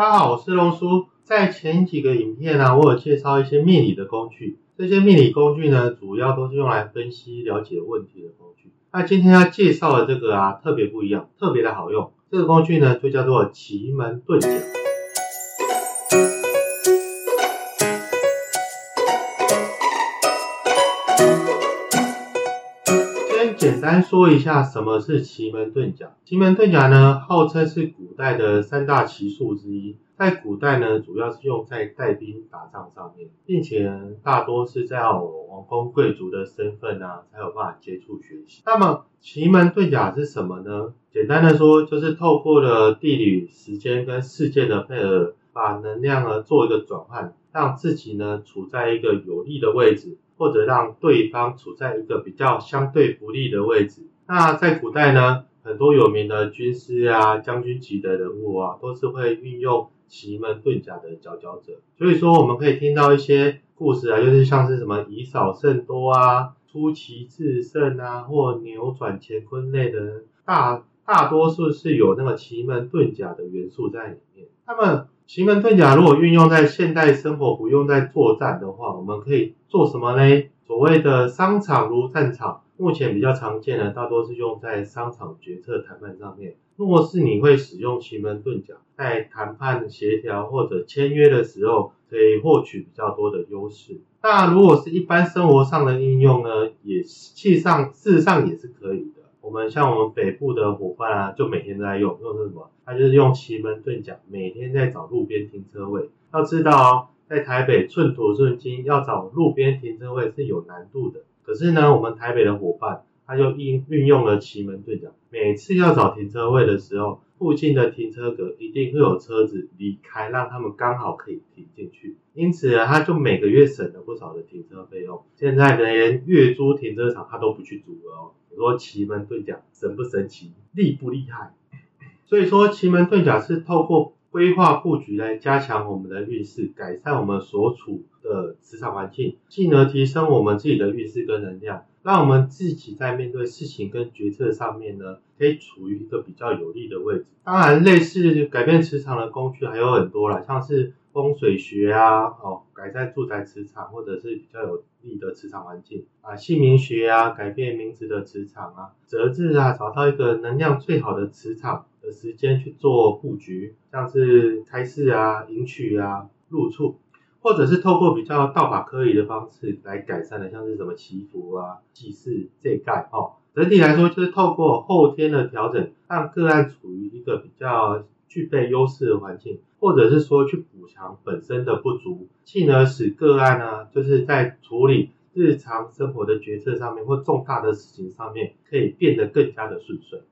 大家好，我是龙叔。在前几个影片呢，我有介绍一些命理的工具。这些命理工具呢，主要都是用来分析、了解问题的工具。那今天要介绍的这个啊，特别不一样，特别的好用。这个工具呢，就叫做奇门遁甲。简单说一下什么是奇门遁甲。奇门遁甲呢，号称是古代的三大奇术之一。在古代呢，主要是用在带兵打仗上面，并且大多是在王公贵族的身份啊，才有办法接触学习。那么奇门遁甲是什么呢？简单的说，就是透过了地理、时间跟事件的配合，把能量呢做一个转换，让自己呢处在一个有利的位置，或者让对方处在一个比较相对不利的位置。那在古代呢，很多有名的军师啊、将军级的人物啊，都是会运用。奇门遁甲的佼佼者，所以说我们可以听到一些故事啊，就是像是什么以少胜多啊、出奇制胜啊，或扭转乾坤类的，大大多数是有那个奇门遁甲的元素在里面。那么奇门遁甲如果运用在现代生活，不用在作战的话，我们可以做什么呢？所谓的商场如战场。目前比较常见的，大多是用在商场决策谈判上面。若是你会使用奇门遁甲，在谈判协调或者签约的时候，可以获取比较多的优势。那如果是一般生活上的应用呢，也实上事实上也是可以的。我们像我们北部的伙伴啊，就每天都在用，用是什么？他就是用奇门遁甲，每天在找路边停车位。要知道哦，在台北寸土寸金，要找路边停车位是有难度的。可是呢，我们台北的伙伴他就运运用了奇门遁甲，每次要找停车位的时候，附近的停车格一定会有车子离开，让他们刚好可以停进去。因此呢，他就每个月省了不少的停车费用。现在连月租停车场他都不去租了哦。你说奇门遁甲神不神奇，厉不厉害？所以说奇门遁甲是透过规划布局来加强我们的运势，改善我们所处的磁场环境，进而提升我们自己的运势跟能量，让我们自己在面对事情跟决策上面呢，可以处于一个比较有利的位置。当然，类似改变磁场的工具还有很多啦，像是风水学啊，哦，改善住宅磁场或者是比较有利的磁场环境啊，姓名学啊，改变名字的磁场啊，择日啊，找到一个能量最好的磁场。的时间去做布局，像是开市啊、迎娶啊、入处，或者是透过比较道法科仪的方式来改善的，像是什么祈福啊、祭祀这盖哦。整体来说，就是透过后天的调整，让个案处于一个比较具备优势的环境，或者是说去补强本身的不足，进而使个案呢，就是在处理日常生活的决策上面或重大的事情上面，可以变得更加的顺遂。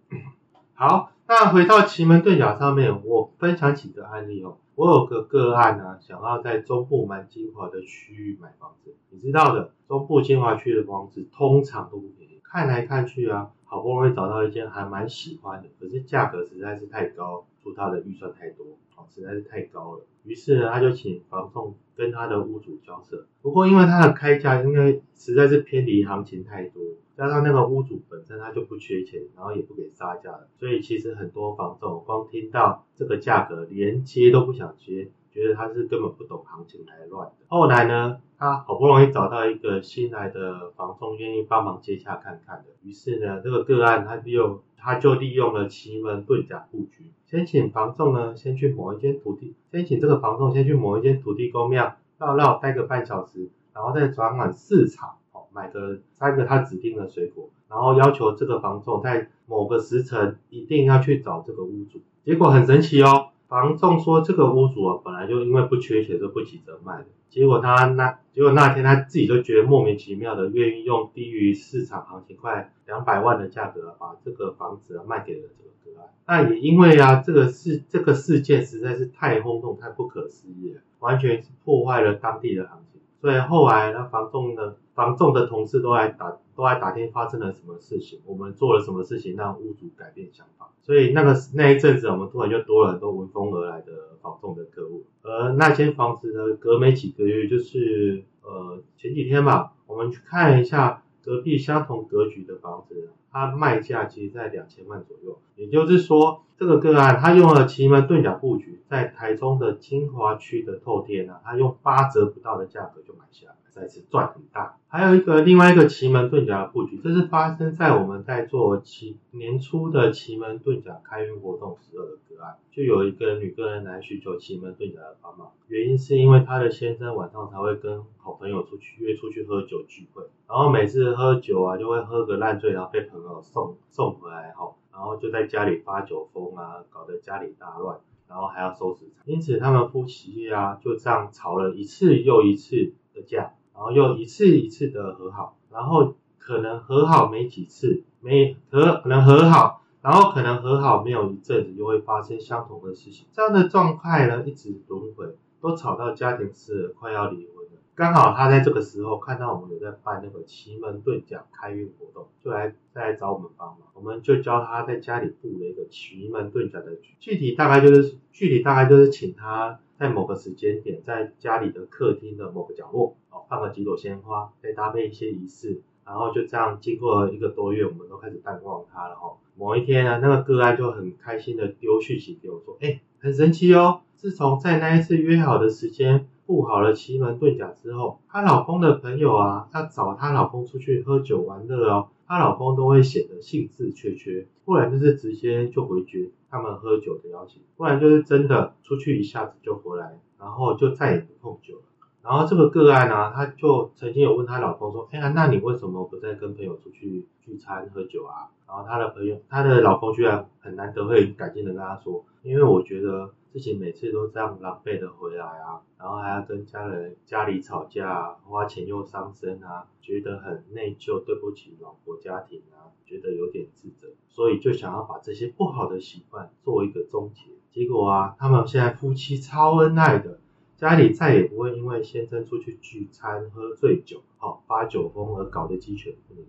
好。那回到奇门遁甲上面，我分享几个案例哦。我有个个案呢，想要在中部蛮精华的区域买房子。你知道的，中部精华区的房子通常都不便宜。看来看去啊，好不容易找到一间还蛮喜欢的，可是价格实在是太高，他的预算太多，哦，实在是太高了。于是呢，他就请房仲跟他的屋主交涉。不过因为他的开价应该实在是偏离行情太多。加上那个屋主本身他就不缺钱，然后也不给杀价的，所以其实很多房仲光听到这个价格，连接都不想接，觉得他是根本不懂行情来乱的。后来呢，他好不容易找到一个新来的房仲愿意帮忙接洽看看的，于是呢，这个个案他利用他就利用了奇门遁甲布局，先请房仲呢先去某一间土地，先请这个房仲先去某一间土地公庙绕绕待个半小时，然后再转往市场。买个三个他指定的水果，然后要求这个房仲在某个时辰一定要去找这个屋主。结果很神奇哦，房仲说这个屋主啊本来就因为不缺钱就不急着卖的。结果他那结果那天他自己就觉得莫名其妙的，愿意用低于市场行情快两百万的价格把这个房子卖给了这个个案。那也因为啊这个事这个事件实在是太轰动太不可思议了，完全是破坏了当地的行情。所以后来那房仲呢？房仲的同事都来打，都来打听发生了什么事情，我们做了什么事情让屋主改变想法。所以那个那一阵子，我们突然就多了很多闻风而来的房仲的客户。而那间房子呢，隔没几个月，就是呃前几天吧，我们去看一下隔壁相同格局的房子，它卖价其实在两千万左右。也就是说，这个个案它用了奇门遁甲布局，在台中的金华区的透天啊，他用八折不到的价格就买下来，再次赚很大。还有一个另外一个奇门遁甲的布局，这是发生在我们在做奇年初的奇门遁甲开运活动时候的个案，就有一个女个人来寻求奇门遁甲的帮忙，原因是因为她的先生晚上才会跟好朋友出去约出去喝酒聚会，然后每次喝酒啊就会喝个烂醉，然后被朋友送送回来哈，然后就在家里发酒疯啊，搞得家里大乱。然后还要收拾，因此他们夫妻啊就这样吵了一次又一次的架，然后又一次一次的和好，然后可能和好没几次，没和可能和好，然后可能和好没有一阵子，又会发生相同的事情，这样的状态呢一直轮回，都吵到家庭是快要离婚。刚好他在这个时候看到我们有在办那个奇门遁甲开运活动，就来再来找我们帮忙。我们就教他在家里布了一个奇门遁甲的局，具体大概就是具体大概就是请他在某个时间点，在家里的客厅的某个角落哦放了几朵鲜花，再搭配一些仪式，然后就这样经过一个多月，我们都开始淡忘他了哈。某一天呢，那个个案就很开心的丢讯息给我说，哎，很神奇哦，自从在那一次约好的时间。布好了奇门遁甲之后，她老公的朋友啊，要找她老公出去喝酒玩乐哦，她老公都会显得兴致缺缺，不然就是直接就回绝他们喝酒的邀请，不然就是真的出去一下子就回来，然后就再也不碰酒了。然后这个个案呢，她就曾经有问她老公说，哎呀，那你为什么不再跟朋友出去聚餐喝酒啊？然后她的朋友，她的老公居然很难得会感激的跟她说，因为我觉得。自己每次都这样狼狈的回来啊，然后还要跟家人家里吵架，啊花钱又伤身啊，觉得很内疚，对不起老婆家庭啊，觉得有点自责，所以就想要把这些不好的习惯做一个终结。结果啊，他们现在夫妻超恩爱的，家里再也不会因为先生出去聚餐喝醉酒，好发酒疯而搞得鸡犬不宁。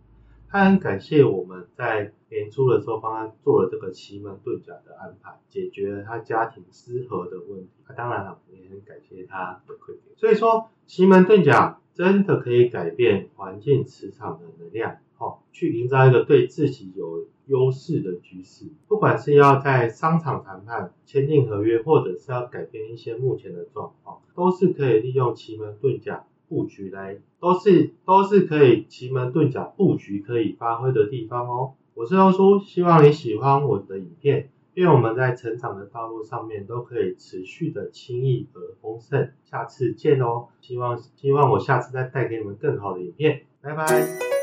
他很感谢我们在年初的时候帮他做了这个奇门遁甲的安排，解决了他家庭失和的问题。他当然了，也很感谢他的馈给。所以说，奇门遁甲真的可以改变环境磁场的能量，好，去营造一个对自己有优势的局势。不管是要在商场谈判、签订合约，或者是要改变一些目前的状况，都是可以利用奇门遁甲。布局来都是都是可以奇门遁甲布局可以发挥的地方哦。我是欧叔，希望你喜欢我的影片，愿我们在成长的道路上面都可以持续的轻易而丰盛。下次见哦，希望希望我下次再带给你们更好的影片，拜拜。